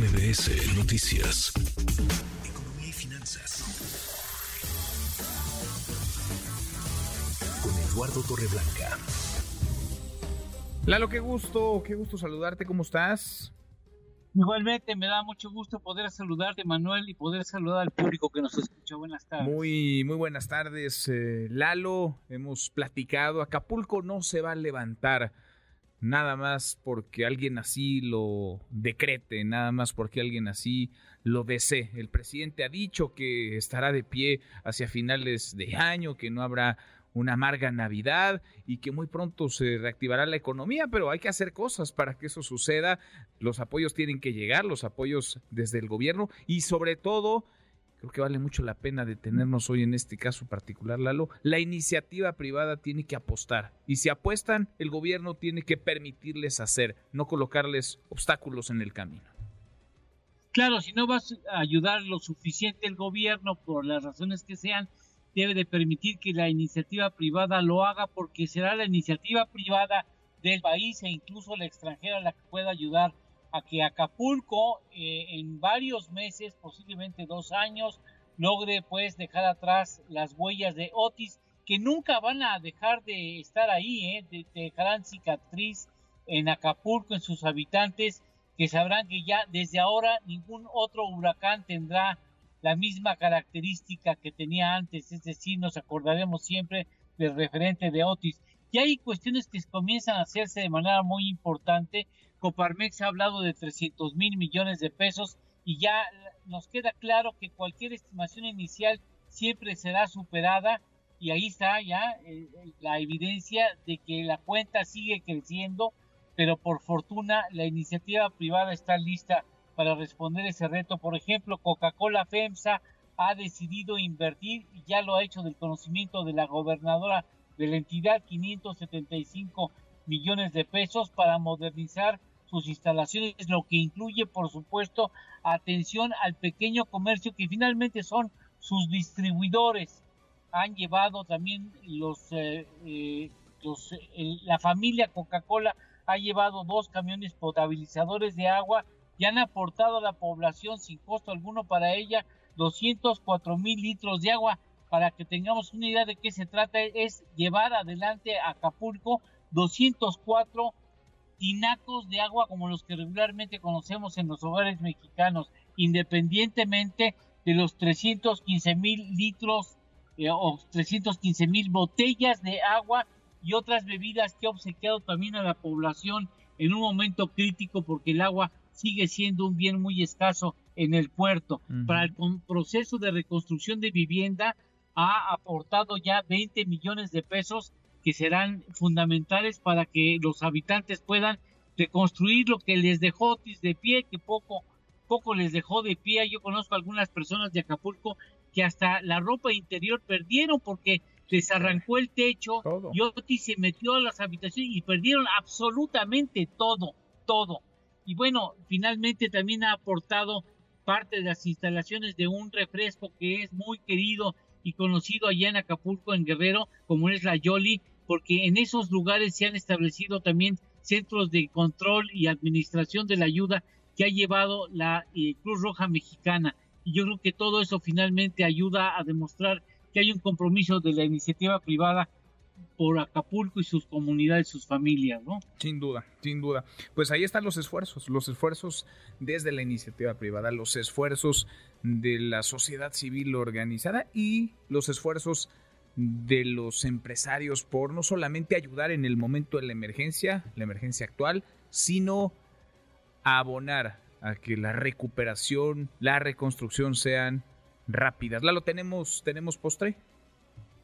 MBS Noticias. Economía y finanzas. Con Eduardo Torreblanca. Lalo, qué gusto, qué gusto saludarte, ¿cómo estás? Igualmente, me da mucho gusto poder saludarte, Manuel, y poder saludar al público que nos escucha. Buenas tardes. Muy, muy buenas tardes, eh, Lalo. Hemos platicado. Acapulco no se va a levantar nada más porque alguien así lo decrete, nada más porque alguien así lo desee. El presidente ha dicho que estará de pie hacia finales de año, que no habrá una amarga Navidad y que muy pronto se reactivará la economía, pero hay que hacer cosas para que eso suceda. Los apoyos tienen que llegar, los apoyos desde el gobierno y sobre todo, creo que vale mucho la pena detenernos hoy en este caso particular, Lalo, la iniciativa privada tiene que apostar y si apuestan, el gobierno tiene que permitirles hacer, no colocarles obstáculos en el camino. Claro, si no vas a ayudar lo suficiente el gobierno por las razones que sean, debe de permitir que la iniciativa privada lo haga porque será la iniciativa privada del país e incluso la extranjera la que pueda ayudar a que Acapulco eh, en varios meses, posiblemente dos años, logre pues dejar atrás las huellas de Otis que nunca van a dejar de estar ahí, ¿eh? dejarán cicatriz en Acapulco, en sus habitantes, que sabrán que ya desde ahora ningún otro huracán tendrá la misma característica que tenía antes, es decir, nos acordaremos siempre del referente de Otis. Y hay cuestiones que comienzan a hacerse de manera muy importante. Coparmex ha hablado de 300 mil millones de pesos y ya nos queda claro que cualquier estimación inicial siempre será superada y ahí está ya eh, la evidencia de que la cuenta sigue creciendo, pero por fortuna la iniciativa privada está lista para responder ese reto. Por ejemplo, Coca-Cola FEMSA ha decidido invertir, y ya lo ha hecho del conocimiento de la gobernadora de la entidad, 575 millones de pesos para modernizar sus instalaciones, lo que incluye, por supuesto, atención al pequeño comercio que finalmente son sus distribuidores. Han llevado también los, eh, eh, los la familia Coca-Cola ha llevado dos camiones potabilizadores de agua y han aportado a la población sin costo alguno para ella 204 mil litros de agua. Para que tengamos una idea de qué se trata, es llevar adelante a Acapulco 204 tinacos de agua como los que regularmente conocemos en los hogares mexicanos, independientemente de los 315 mil litros eh, o 315 mil botellas de agua y otras bebidas que ha obsequiado también a la población en un momento crítico porque el agua sigue siendo un bien muy escaso en el puerto. Para el proceso de reconstrucción de vivienda ha aportado ya 20 millones de pesos que serán fundamentales para que los habitantes puedan reconstruir lo que les dejó de pie, que poco, poco les dejó de pie. Yo conozco algunas personas de Acapulco que hasta la ropa interior perdieron porque les arrancó el techo y Otis se metió a las habitaciones y perdieron absolutamente todo, todo. Y bueno, finalmente también ha aportado parte de las instalaciones de un refresco que es muy querido y conocido allá en Acapulco, en Guerrero, como es la Yoli, porque en esos lugares se han establecido también centros de control y administración de la ayuda que ha llevado la eh, Cruz Roja Mexicana. Y yo creo que todo eso finalmente ayuda a demostrar que hay un compromiso de la iniciativa privada por Acapulco y sus comunidades, sus familias, ¿no? Sin duda, sin duda. Pues ahí están los esfuerzos, los esfuerzos desde la iniciativa privada, los esfuerzos de la sociedad civil organizada y los esfuerzos de los empresarios por no solamente ayudar en el momento de la emergencia, la emergencia actual, sino abonar a que la recuperación, la reconstrucción sean rápidas. ¿La lo tenemos, tenemos postre?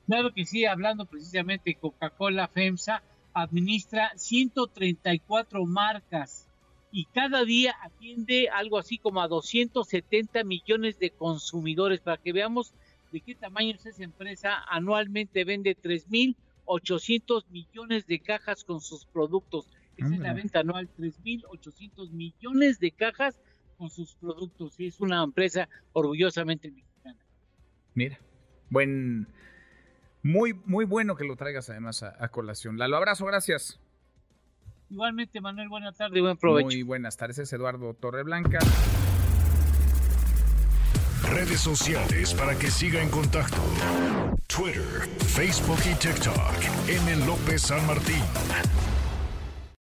Claro que sí, hablando precisamente Coca-Cola FEMSA, administra 134 marcas y cada día atiende algo así como a 270 millones de consumidores. Para que veamos de qué tamaño es esa empresa, anualmente vende 3.800 millones de cajas con sus productos. Esa es la venta anual, 3.800 millones de cajas con sus productos. Y es una empresa orgullosamente mexicana. Mira, buen muy, muy bueno que lo traigas además a, colación. Lalo, abrazo, gracias. Igualmente, Manuel, buenas tardes, buen provecho. Muy buenas tardes, es Eduardo Torreblanca. Redes sociales para que siga en contacto: Twitter, Facebook y TikTok. M. López San Martín.